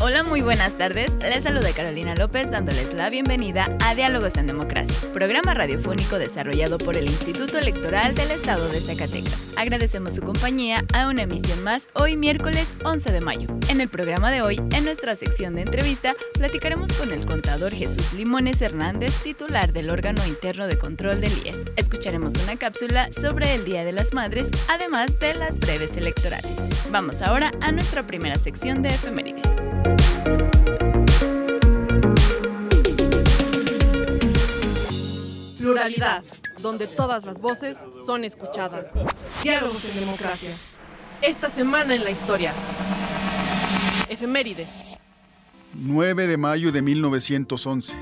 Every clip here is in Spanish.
Hola, muy buenas tardes. Les saluda Carolina López dándoles la bienvenida a Diálogos en Democracia, programa radiofónico desarrollado por el Instituto Electoral del Estado de Zacatecas. Agradecemos su compañía a una emisión más hoy miércoles 11 de mayo. En el programa de hoy, en nuestra sección de entrevista, platicaremos con el contador Jesús Limones Hernández, titular del órgano interno de control del IES. Escucharemos una cápsula sobre el Día de las Madres, además de las breves electorales. Vamos ahora a nuestra primera sección de efemérides. Pluralidad, donde todas las voces son escuchadas. Diálogos en democracia. Esta semana en la historia. Efemérides. 9 de mayo de 1911.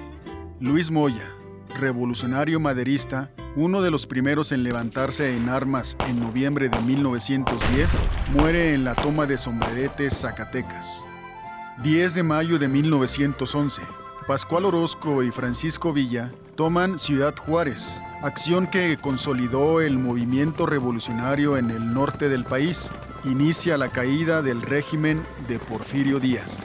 Luis Moya, revolucionario maderista, uno de los primeros en levantarse en armas en noviembre de 1910, muere en la toma de Sombreretes, Zacatecas. 10 de mayo de 1911. Pascual Orozco y Francisco Villa toman Ciudad Juárez, acción que consolidó el movimiento revolucionario en el norte del país. Inicia la caída del régimen de Porfirio Díaz.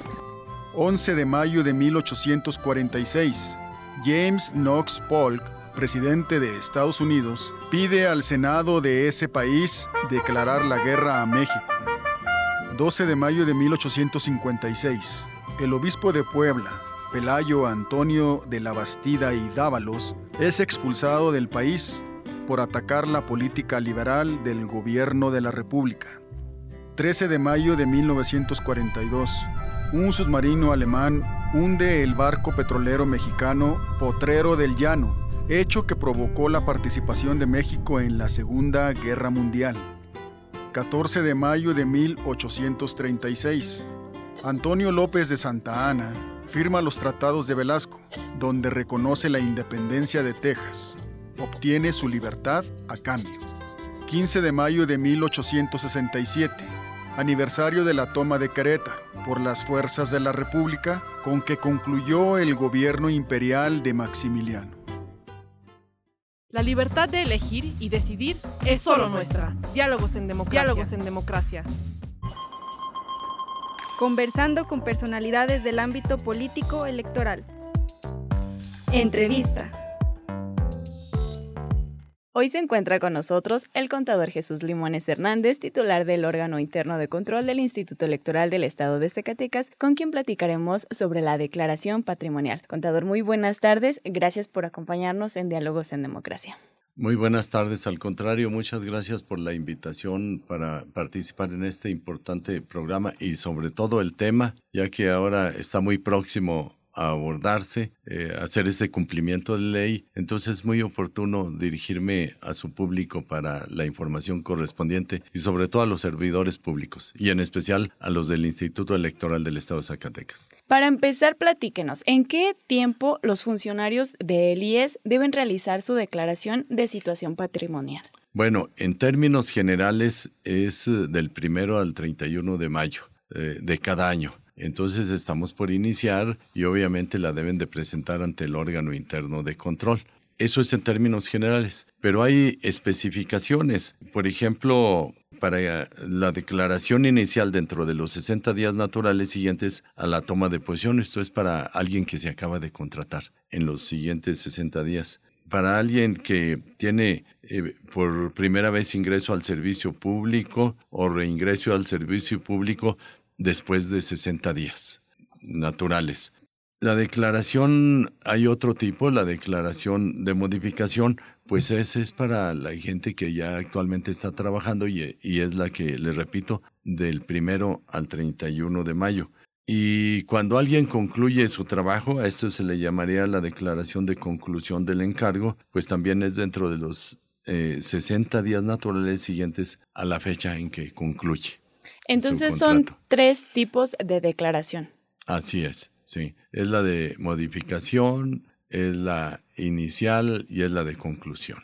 11 de mayo de 1846. James Knox Polk, presidente de Estados Unidos, pide al Senado de ese país declarar la guerra a México. 12 de mayo de 1856. El obispo de Puebla, Pelayo Antonio de la Bastida y Dávalos, es expulsado del país por atacar la política liberal del gobierno de la República. 13 de mayo de 1942. Un submarino alemán hunde el barco petrolero mexicano Potrero del Llano, hecho que provocó la participación de México en la Segunda Guerra Mundial. 14 de mayo de 1836. Antonio López de Santa Ana firma los tratados de Velasco, donde reconoce la independencia de Texas. Obtiene su libertad a cambio. 15 de mayo de 1867. Aniversario de la toma de Querétaro por las fuerzas de la República con que concluyó el gobierno imperial de Maximiliano. La libertad de elegir y decidir es solo nuestra. Diálogos en democracia. Diálogos en democracia. Conversando con personalidades del ámbito político electoral. Entrevista. Hoy se encuentra con nosotros el contador Jesús Limones Hernández, titular del órgano interno de control del Instituto Electoral del Estado de Zacatecas, con quien platicaremos sobre la declaración patrimonial. Contador, muy buenas tardes. Gracias por acompañarnos en Diálogos en Democracia. Muy buenas tardes. Al contrario, muchas gracias por la invitación para participar en este importante programa y sobre todo el tema, ya que ahora está muy próximo abordarse, eh, hacer ese cumplimiento de ley. Entonces es muy oportuno dirigirme a su público para la información correspondiente y sobre todo a los servidores públicos y en especial a los del Instituto Electoral del Estado de Zacatecas. Para empezar, platíquenos, ¿en qué tiempo los funcionarios del IES deben realizar su declaración de situación patrimonial? Bueno, en términos generales es del primero al 31 de mayo eh, de cada año. Entonces estamos por iniciar y obviamente la deben de presentar ante el órgano interno de control. Eso es en términos generales, pero hay especificaciones. Por ejemplo, para la declaración inicial dentro de los 60 días naturales siguientes a la toma de posición, esto es para alguien que se acaba de contratar en los siguientes 60 días. Para alguien que tiene eh, por primera vez ingreso al servicio público o reingreso al servicio público, después de 60 días naturales. La declaración, hay otro tipo, la declaración de modificación pues esa es para la gente que ya actualmente está trabajando y, y es la que, le repito, del primero al 31 de mayo. Y cuando alguien concluye su trabajo, a esto se le llamaría la declaración de conclusión del encargo, pues también es dentro de los 60 eh, días naturales siguientes a la fecha en que concluye. Entonces son tres tipos de declaración. Así es, sí. Es la de modificación, es la inicial y es la de conclusión.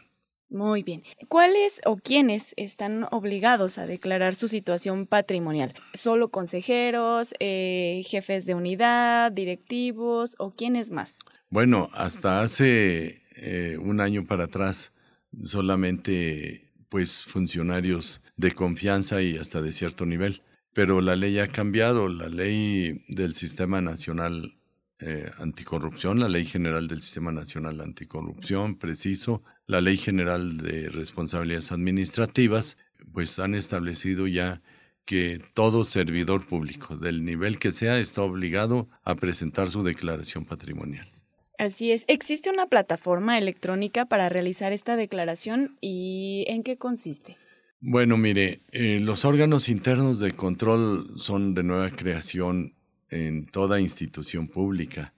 Muy bien. ¿Cuáles o quiénes están obligados a declarar su situación patrimonial? ¿Solo consejeros, eh, jefes de unidad, directivos o quiénes más? Bueno, hasta hace eh, un año para atrás solamente pues funcionarios de confianza y hasta de cierto nivel. Pero la ley ha cambiado, la ley del Sistema Nacional eh, Anticorrupción, la Ley General del Sistema Nacional Anticorrupción, preciso, la Ley General de Responsabilidades Administrativas, pues han establecido ya que todo servidor público, del nivel que sea, está obligado a presentar su declaración patrimonial. Así es. ¿Existe una plataforma electrónica para realizar esta declaración y en qué consiste? Bueno, mire, eh, los órganos internos de control son de nueva creación en toda institución pública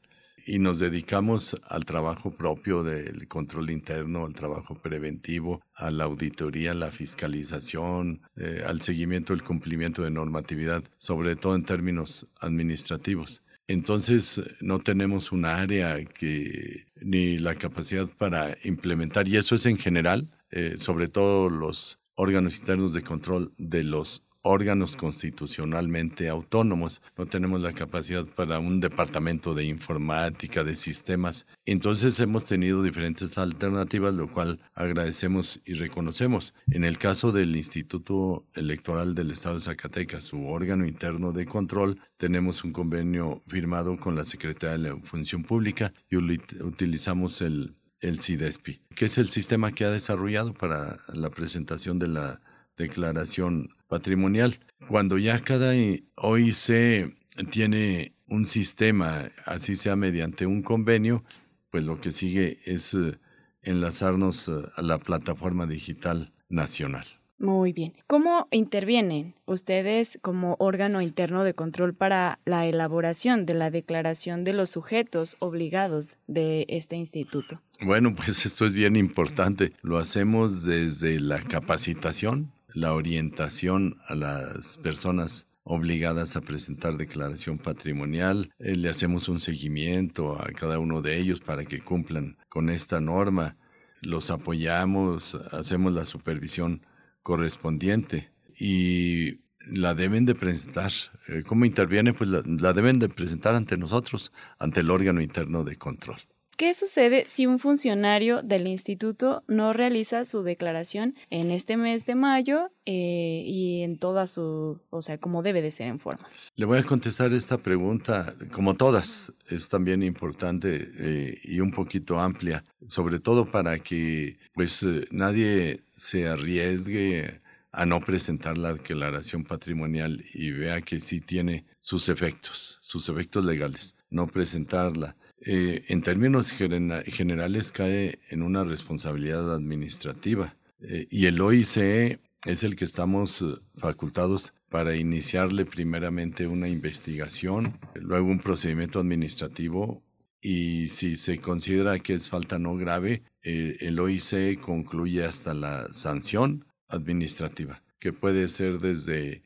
y nos dedicamos al trabajo propio del control interno, al trabajo preventivo, a la auditoría, a la fiscalización, eh, al seguimiento del cumplimiento de normatividad, sobre todo en términos administrativos. Entonces no tenemos un área que ni la capacidad para implementar, y eso es en general, eh, sobre todo los órganos internos de control de los órganos constitucionalmente autónomos. No tenemos la capacidad para un departamento de informática, de sistemas. Entonces hemos tenido diferentes alternativas, lo cual agradecemos y reconocemos. En el caso del Instituto Electoral del Estado de Zacatecas, su órgano interno de control, tenemos un convenio firmado con la Secretaría de la Función Pública y utilizamos el el CIDESPI, que es el sistema que ha desarrollado para la presentación de la declaración patrimonial. Cuando ya cada OIC tiene un sistema, así sea mediante un convenio, pues lo que sigue es eh, enlazarnos eh, a la plataforma digital nacional. Muy bien. ¿Cómo intervienen ustedes como órgano interno de control para la elaboración de la declaración de los sujetos obligados de este instituto? Bueno, pues esto es bien importante. Lo hacemos desde la capacitación, la orientación a las personas obligadas a presentar declaración patrimonial. Eh, le hacemos un seguimiento a cada uno de ellos para que cumplan con esta norma. Los apoyamos, hacemos la supervisión correspondiente y la deben de presentar. Eh, ¿Cómo interviene? Pues la, deben de presentar ante nosotros, ante el órgano interno de control. ¿Qué sucede si un funcionario del instituto no realiza su declaración en este mes de mayo eh, y en toda su, o sea, como debe de ser en forma? Le voy a contestar esta pregunta, como todas, es también importante eh, y un poquito amplia, sobre todo para que pues eh, nadie se arriesgue a no presentar la declaración patrimonial y vea que sí tiene sus efectos, sus efectos legales, no presentarla eh, en términos generales cae en una responsabilidad administrativa eh, y el OICE es el que estamos eh, facultados para iniciarle primeramente una investigación, luego un procedimiento administrativo y si se considera que es falta no grave, el OICE concluye hasta la sanción administrativa, que puede ser desde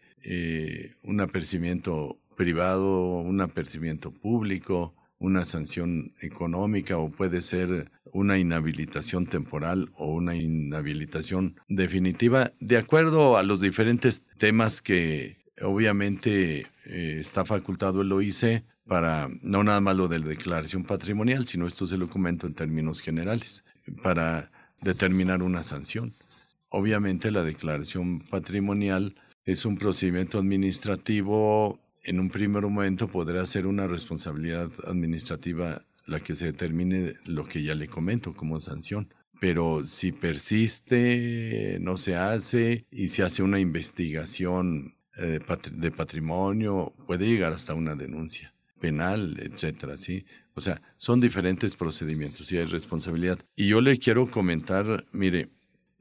un apercibimiento privado, un apercibimiento público, una sanción económica o puede ser una inhabilitación temporal o una inhabilitación definitiva, de acuerdo a los diferentes temas que obviamente eh, está facultado el OIC para no nada más lo de la declaración patrimonial, sino esto se lo comento en términos generales, para determinar una sanción. Obviamente la declaración patrimonial es un procedimiento administrativo en un primer momento podrá ser una responsabilidad administrativa la que se determine lo que ya le comento como sanción. Pero si persiste, no se hace y se hace una investigación eh, de patrimonio, puede llegar hasta una denuncia. penal, etcétera, ¿sí? O sea, son diferentes procedimientos y hay responsabilidad. Y yo le quiero comentar, mire,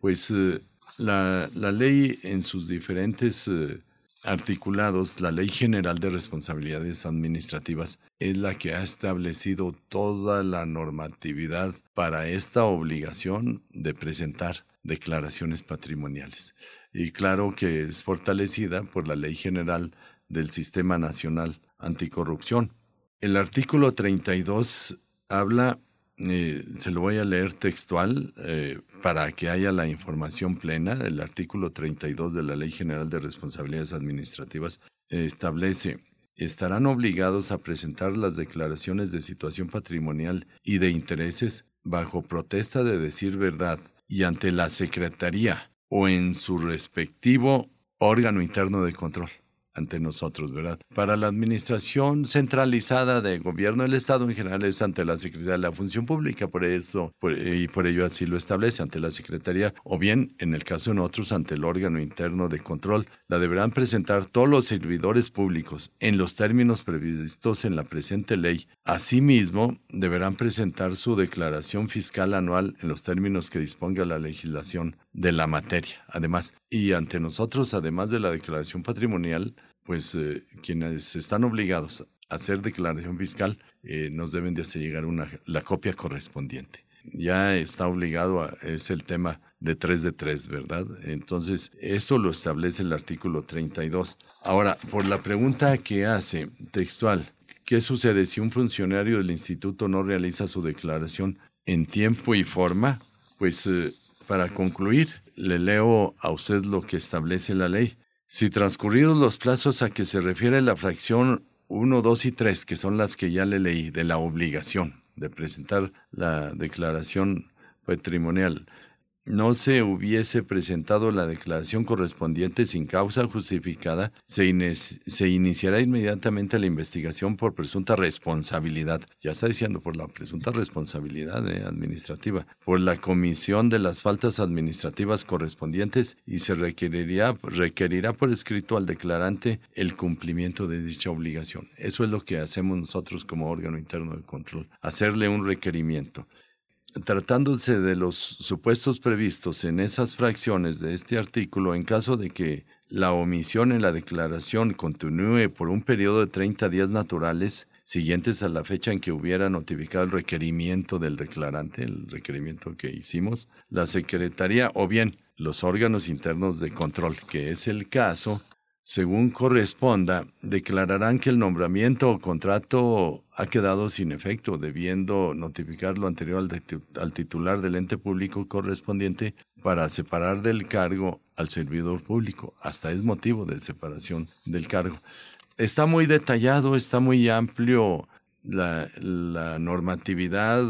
pues eh, la, ley en sus diferentes eh, articulados, la Ley General de Responsabilidades Administrativas es la que ha establecido toda la normatividad para esta obligación de presentar declaraciones patrimoniales. Y claro que es fortalecida por la Ley General del Sistema Nacional Anticorrupción. El artículo 32 habla eh, se lo voy a leer textual eh, para que haya la información plena. El artículo 32 de la Ley General de Responsabilidades Administrativas establece, estarán obligados a presentar las declaraciones de situación patrimonial y de intereses bajo protesta de decir verdad y ante la Secretaría o en su respectivo órgano interno de control ante nosotros, ¿verdad? Para la administración centralizada de gobierno del Estado en general es ante la Secretaría de la Función Pública, por eso, y por ello así lo establece, ante la Secretaría, o bien, en el caso de nosotros, ante el órgano interno de control. La deberán presentar todos los servidores públicos en los términos previstos en la presente ley. Asimismo, deberán presentar su declaración fiscal anual en los términos que disponga la legislación de la materia. Además, y ante nosotros, además de la declaración patrimonial, pues eh, quienes están obligados a hacer declaración fiscal eh, nos deben de hacer llegar una, la copia correspondiente. Ya está obligado, a, es el tema de 3 de 3, ¿verdad? Entonces, esto lo establece el artículo 32. Ahora, por la pregunta que hace textual, ¿qué sucede si un funcionario del instituto no realiza su declaración en tiempo y forma? Pues eh, para concluir, le leo a usted lo que establece la ley. Si transcurridos los plazos a que se refiere la fracción 1, 2 y 3, que son las que ya le leí, de la obligación de presentar la declaración patrimonial, no se hubiese presentado la declaración correspondiente sin causa justificada, se, iniciará inmediatamente la investigación por presunta responsabilidad. Ya está diciendo por la presunta responsabilidad eh, administrativa, por la comisión de las faltas administrativas correspondientes y se requeriría, requerirá por escrito al declarante el cumplimiento de dicha obligación. Eso es lo que hacemos nosotros como órgano interno de control, hacerle un requerimiento tratándose de los supuestos previstos en esas fracciones de este artículo, en caso de que la omisión en la declaración continúe por un periodo de 30 días naturales siguientes a la fecha en que hubiera notificado el requerimiento del declarante, el requerimiento que hicimos, la Secretaría o bien los órganos internos de control, que es el caso según corresponda, declararán que el nombramiento o contrato ha quedado sin efecto, debiendo notificar lo anterior al, titular del ente público correspondiente para separar del cargo al servidor público. Hasta es motivo de separación del cargo. Está muy detallado, está muy amplio la, normatividad,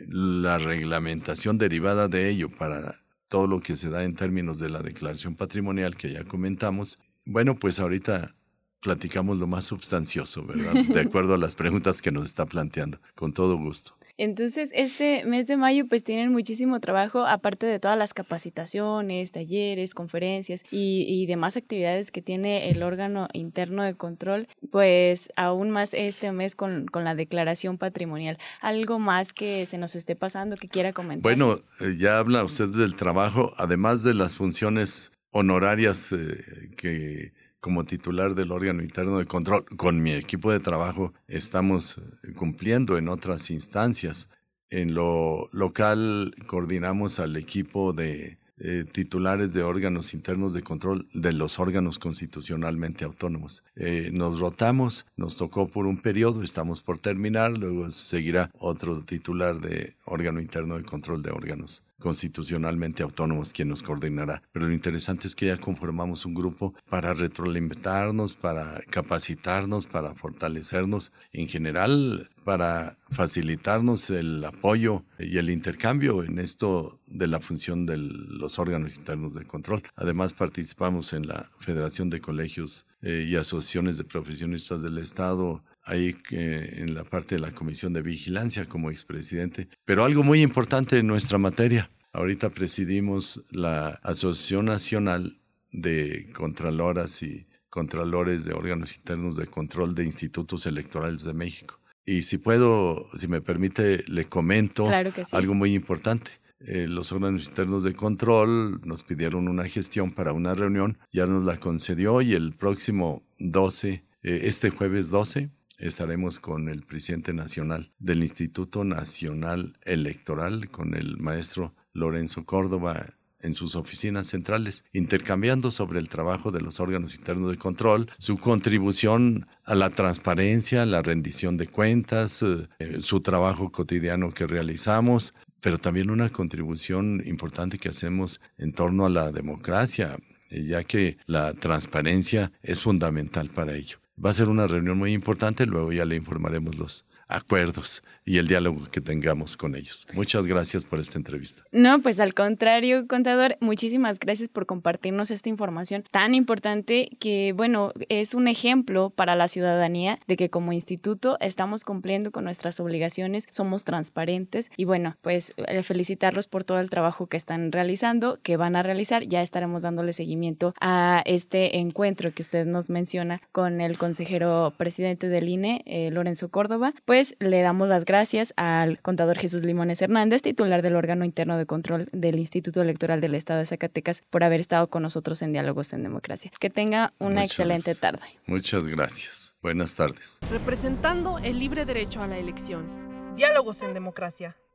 la reglamentación derivada de ello para todo lo que se da en términos de la declaración patrimonial que ya comentamos bueno, pues ahorita platicamos lo más sustancioso, ¿verdad? De acuerdo a las preguntas que nos está planteando, con todo gusto. Entonces, este mes de mayo pues tienen muchísimo trabajo, aparte de todas las capacitaciones, talleres, conferencias y, demás actividades que tiene el órgano interno de control, pues aún más este mes con, con, la declaración patrimonial. ¿Algo más que se nos esté pasando que quiera comentar? Bueno, eh, ya habla usted del trabajo, además de las funciones honorarias eh, que como titular del órgano interno de control, con mi equipo de trabajo estamos eh, cumpliendo en otras instancias. En lo local coordinamos al equipo de eh, titulares de órganos internos de control de los órganos constitucionalmente autónomos. nos rotamos, nos tocó por un periodo, estamos por terminar, luego seguirá otro titular de órgano interno de control de órganos constitucionalmente autónomos quien nos coordinará. Pero lo interesante es que ya conformamos un grupo para retroalimentarnos, para capacitarnos, para fortalecernos, en general para facilitarnos el apoyo y el intercambio en esto de la función de los órganos internos de control. Además participamos en la Federación de Colegios eh, y Asociaciones de Profesionistas del Estado, ahí eh, en la parte de la Comisión de Vigilancia como expresidente. Pero algo muy importante en nuestra materia. Ahorita presidimos la Asociación Nacional de Contraloras y contralores de órganos internos de control de institutos electorales de México. Y si puedo, si me permite, le comento algo muy importante. Eh, los órganos internos de control nos pidieron una gestión para una reunión, ya nos la concedió y el próximo 12, eh, este jueves 12, estaremos con el presidente nacional del Instituto Nacional Electoral, con el maestro Lorenzo Córdoba en sus oficinas centrales, intercambiando sobre el trabajo de los órganos internos de control, su contribución a la transparencia, la rendición de cuentas, eh, su trabajo cotidiano que realizamos, pero también una contribución importante que hacemos en torno a la democracia, eh, ya que la transparencia es fundamental para ello. Va a ser una reunión muy importante, luego ya le informaremos los acuerdos y el diálogo que tengamos con ellos. Muchas gracias por esta entrevista. No, pues al contrario, contador, muchísimas gracias por compartirnos esta información tan importante que, bueno, es un ejemplo para la ciudadanía de que como instituto estamos cumpliendo con nuestras obligaciones, somos transparentes y bueno, pues eh, felicitarlos por todo el trabajo que están realizando, que van a realizar. Ya estaremos dándole seguimiento a este encuentro que usted nos menciona con el consejero presidente del INE, eh, Lorenzo Córdoba. Pues le damos las gracias al contador Jesús Limones Hernández, titular del órgano interno de control del Instituto Electoral del Estado de Zacatecas, por haber estado con nosotros en Diálogos en Democracia. Que tenga una excelente tarde. Muchas gracias. Buenas tardes. Representando el libre derecho a la elección. Diálogos en Democracia.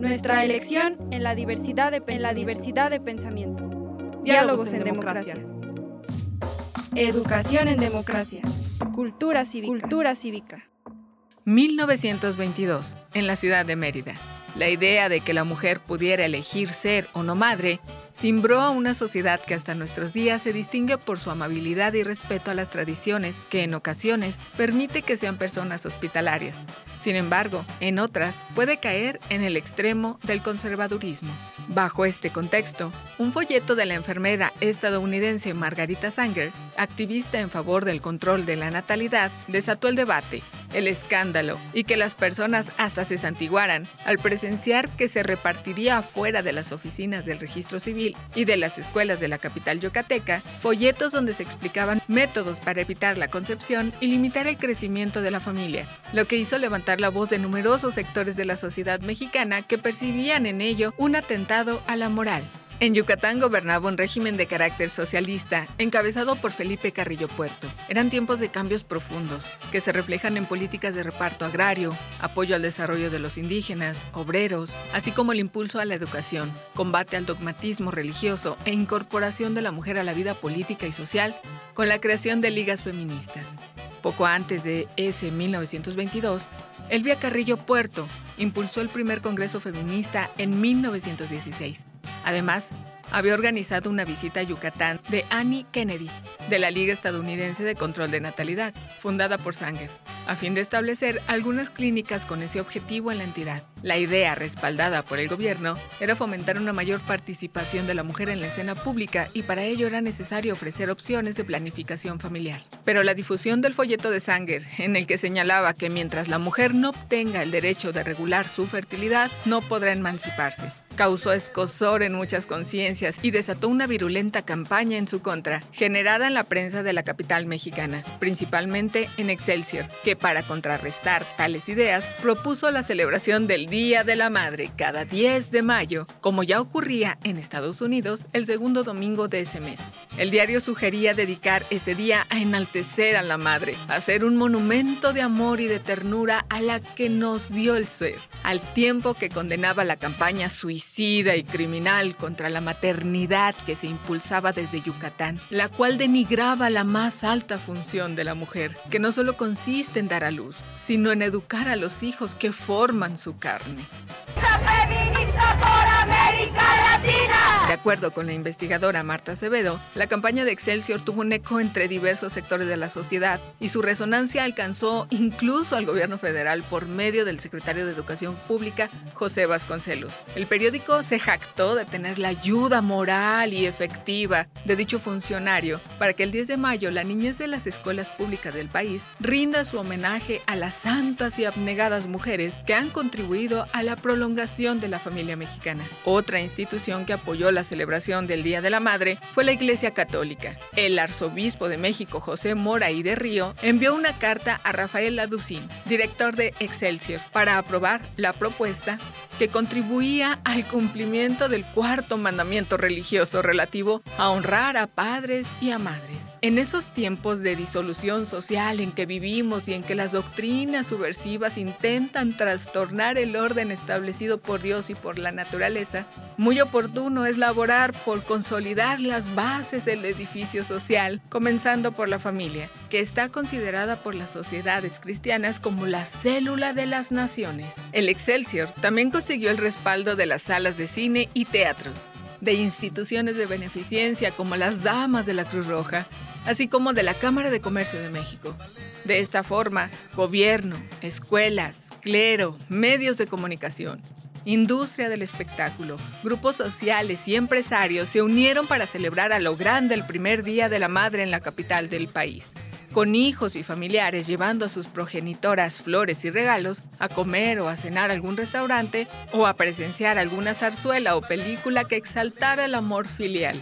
Nuestra elección en la diversidad de, la diversidad de pensamiento. Diálogos, en, democracia. Educación en democracia. Cultura cívica. Cultura cívica. 1922, en la ciudad de Mérida. La idea de que la mujer pudiera elegir ser o no madre Cimbró a una sociedad que hasta nuestros días se distingue por su amabilidad y respeto a las tradiciones, que en ocasiones permite que sean personas hospitalarias. Sin embargo, en otras puede caer en el extremo del conservadurismo. Bajo este contexto, un folleto de la enfermera estadounidense Margarita Sanger, activista en favor del control de la natalidad, desató el debate, el escándalo y que las personas hasta se santiguaran al presenciar que se repartiría afuera de las oficinas del registro civil y de las escuelas de la capital yucateca folletos donde se explicaban métodos para evitar la concepción y limitar el crecimiento de la familia, lo que hizo levantar la voz de numerosos sectores de la sociedad mexicana que percibían en ello un atentado a la moral. En Yucatán gobernaba un régimen de carácter socialista, encabezado por Felipe Carrillo Puerto. Eran tiempos de cambios profundos, que se reflejan en políticas de reparto agrario, apoyo al desarrollo de los indígenas, obreros, así como el impulso a la educación, combate al dogmatismo religioso e incorporación de la mujer a la vida política y social, con la creación de ligas feministas. Poco antes de ese 1922, Elvia Carrillo Puerto impulsó el primer Congreso Feminista en 1916 Además, había organizado una visita a Yucatán de Annie Kennedy, de la Liga Estadounidense de Control de Natalidad, fundada por Sanger, a fin de establecer algunas clínicas con ese objetivo en la entidad. La idea, respaldada por el gobierno, era fomentar una mayor participación de la mujer en la escena pública y para ello era necesario ofrecer opciones de planificación familiar. Pero la difusión del folleto de Sanger, en el que señalaba que mientras la mujer no obtenga el derecho de regular su fertilidad, no podrá emanciparse causó escosor en muchas conciencias y desató una virulenta campaña en su contra, generada en la prensa de la capital mexicana, principalmente en Excelsior, que para contrarrestar tales ideas propuso la celebración del Día de la Madre cada 10 de mayo, como ya ocurría en Estados Unidos el segundo domingo de ese mes. El diario sugería dedicar ese día a enaltecer a la madre, a hacer un monumento de amor y de ternura a la que nos dio el ser, al tiempo que condenaba la campaña suicida y criminal contra la maternidad que se impulsaba desde Yucatán, la cual denigraba la más alta función de la mujer, que no solo consiste en dar a luz, sino en educar a los hijos que forman su carne. ¡La feminista por América Latina! De acuerdo con la investigadora Marta Acevedo, la campaña de Excelsior tuvo un eco entre diversos sectores de la sociedad y su resonancia alcanzó incluso al gobierno federal por medio del secretario de Educación Pública, José Vasconcelos. El periódico se jactó de tener la ayuda moral y efectiva de dicho funcionario para que el 10 de mayo la niñez de las escuelas públicas del país rinda su homenaje a las santas y abnegadas mujeres que han contribuido a la prolongación de la familia mexicana. Otra institución que apoyó la celebración del Día de la Madre fue la Iglesia Católica. El arzobispo de México, José Mora y de Río, envió una carta a Rafael Laducín, director de Excelsior, para aprobar la propuesta que contribuía al cumplimiento del cuarto mandamiento religioso relativo a honrar a padres y a madres. En esos tiempos de disolución social en que vivimos y en que las doctrinas subversivas intentan trastornar el orden establecido por Dios y por la naturaleza, muy oportuno es laborar por consolidar las bases del edificio social, comenzando por la familia, que está considerada por las sociedades cristianas como la célula de las naciones. El Excelsior también consiguió el respaldo de las salas de cine y teatros, de instituciones de beneficencia como las Damas de la Cruz Roja, así como de la Cámara de Comercio de México. De esta forma, gobierno, escuelas, clero, medios de comunicación, industria del espectáculo, grupos sociales y empresarios se unieron para celebrar a lo grande el primer Día de la Madre en la capital del país con hijos y familiares llevando a sus progenitoras flores y regalos, a comer o a cenar a algún restaurante o a presenciar alguna zarzuela o película que exaltara el amor filial.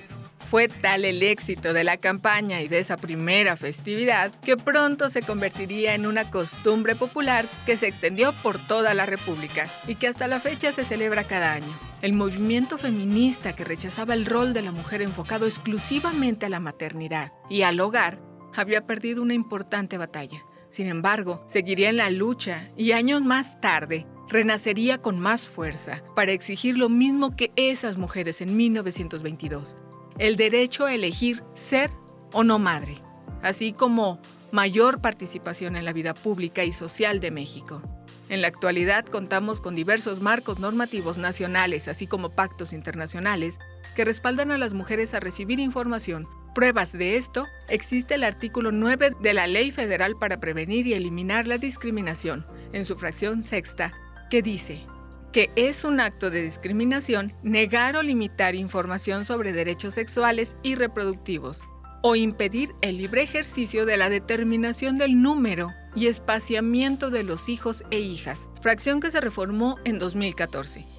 Fue tal el éxito de la campaña y de esa primera festividad que pronto se convertiría en una costumbre popular que se extendió por toda la República y que hasta la fecha se celebra cada año. El movimiento feminista que rechazaba el rol de la mujer enfocado exclusivamente a la maternidad y al hogar había perdido una importante batalla. Sin embargo, seguiría en la lucha y años más tarde renacería con más fuerza para exigir lo mismo que esas mujeres en 1922 el derecho a elegir ser o no madre, así como mayor participación en la vida pública y social de México. En la actualidad contamos con diversos marcos normativos nacionales, así como pactos internacionales, que respaldan a las mujeres a recibir información. Pruebas de esto, existe el artículo 9 de la Ley Federal para Prevenir y Eliminar la Discriminación, en su fracción sexta, que dice, que es un acto de discriminación negar o limitar información sobre derechos sexuales y reproductivos, o impedir el libre ejercicio de la determinación del número y espaciamiento de los hijos e hijas, fracción que se reformó en 2014.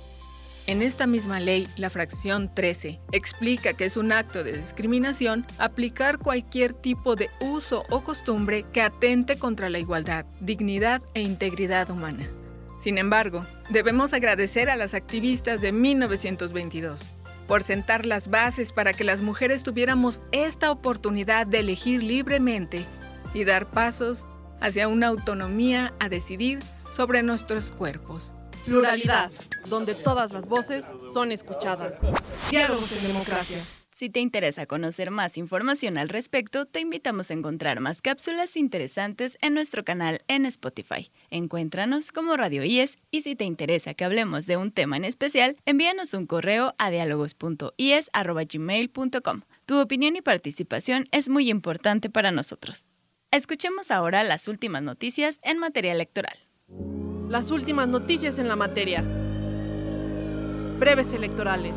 En esta misma ley, la fracción 13 explica que es un acto de discriminación aplicar cualquier tipo de uso o costumbre que atente contra la igualdad, dignidad e integridad humana. Sin embargo, debemos agradecer a las activistas de 1922 por sentar las bases para que las mujeres tuviéramos esta oportunidad de elegir libremente y dar pasos hacia una autonomía a decidir sobre nuestros cuerpos. Pluralidad, donde todas las voces son escuchadas. Diálogos en democracia. Si te interesa conocer más información al respecto, te invitamos a encontrar más cápsulas interesantes en nuestro canal en Spotify. Encuéntranos como Radio IES y si te interesa que hablemos de un tema en especial, envíanos un correo a dialogos.ies.gmail.com. Tu opinión y participación es muy importante para nosotros. Escuchemos ahora las últimas noticias en materia electoral. Las últimas noticias en la materia. Breves electorales.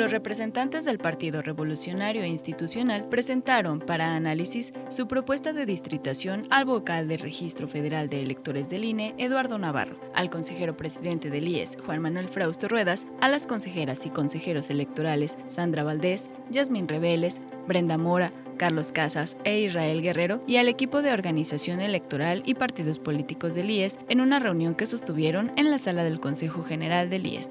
Los representantes del Partido Revolucionario Institucional presentaron para análisis su propuesta de distritación al vocal del Registro Federal de Electores del INE, Eduardo Navarro, al consejero presidente del IES, Juan Manuel Frausto Ruedas, a las consejeras y consejeros electorales Sandra Valdés, Yasmín Reveles, Brenda Mora, Carlos Casas e Israel Guerrero y al equipo de organización electoral y partidos políticos del IES en una reunión que sostuvieron en la sala del Consejo General del IES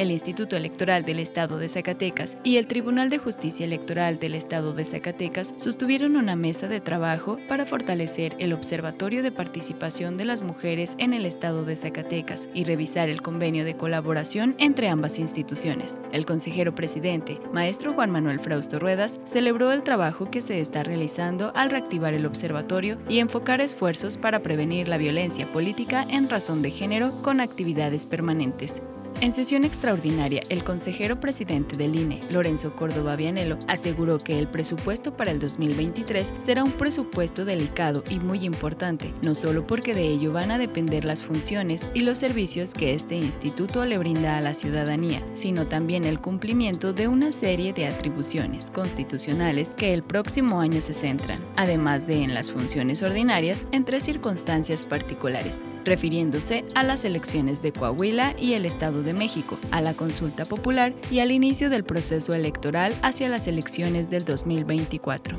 el Instituto Electoral del Estado de Zacatecas y el Tribunal de Justicia Electoral del Estado de Zacatecas sostuvieron una mesa de trabajo para fortalecer el Observatorio de Participación de las Mujeres en el Estado de Zacatecas y revisar el convenio de colaboración entre ambas instituciones. El consejero presidente, maestro Juan Manuel Frausto Ruedas, celebró el trabajo que se está realizando al reactivar el observatorio y enfocar esfuerzos para prevenir la violencia política en razón de género con actividades permanentes. En sesión extraordinaria, el consejero presidente del INE, Lorenzo Córdoba Vianelo, aseguró que el presupuesto para el 2023 será un presupuesto delicado y muy importante, no solo porque de ello van a depender las funciones y los servicios que este instituto le brinda a la ciudadanía, sino también el cumplimiento de una serie de atribuciones constitucionales que el próximo año se centran, además de en las funciones ordinarias en tres circunstancias particulares, refiriéndose a las elecciones de Coahuila y el Estado de México, a la consulta popular y al inicio del proceso electoral hacia las elecciones del 2024.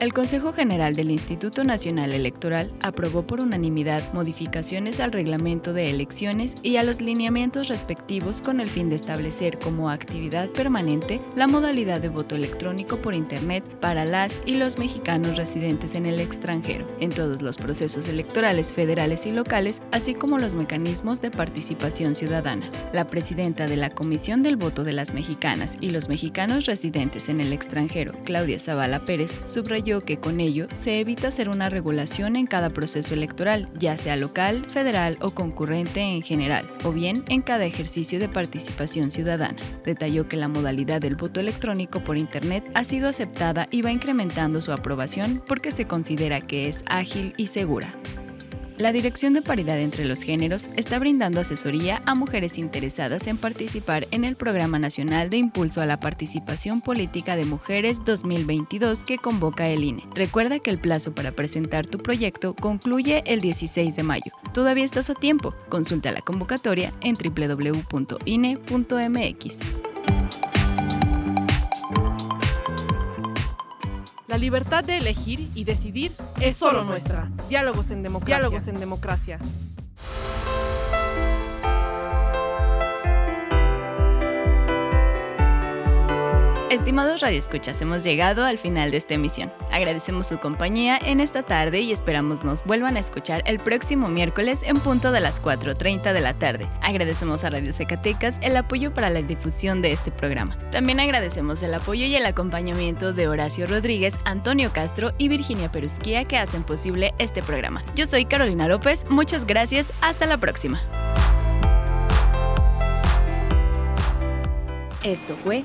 El Consejo General del Instituto Nacional Electoral aprobó por unanimidad modificaciones al reglamento de elecciones y a los lineamientos respectivos con el fin de establecer como actividad permanente la modalidad de voto electrónico por Internet para las y los mexicanos residentes en el extranjero, en todos los procesos electorales federales y locales, así como los mecanismos de participación ciudadana. La presidenta de la Comisión del Voto de las Mexicanas y los mexicanos residentes en el extranjero, Claudia Zavala Pérez, subrayó que con ello se evita hacer una regulación en cada proceso electoral, ya sea local, federal o concurrente en general, o bien en cada ejercicio de participación ciudadana. Detalló que la modalidad del voto electrónico por Internet ha sido aceptada y va incrementando su aprobación porque se considera que es ágil y segura. La Dirección de Paridad entre los Géneros está brindando asesoría a mujeres interesadas en participar en el Programa Nacional de Impulso a la Participación Política de Mujeres 2022 que convoca el INE. Recuerda que el plazo para presentar tu proyecto concluye el 16 de mayo. Todavía estás a tiempo. Consulta la convocatoria en www.ine.mx. La libertad de elegir y decidir es solo nuestra. Diálogos en democracia. Diálogos en democracia. Estimados radioescuchas, hemos llegado al final de esta emisión. Agradecemos su compañía en esta tarde y esperamos nos vuelvan a escuchar el próximo miércoles en punto de las 4.30 de la tarde. Agradecemos a Radio Zacatecas el apoyo para la difusión de este programa. También agradecemos el apoyo y el acompañamiento de Horacio Rodríguez, Antonio Castro y Virginia Perusquía que hacen posible este programa. Yo soy Carolina López, muchas gracias, hasta la próxima. Esto fue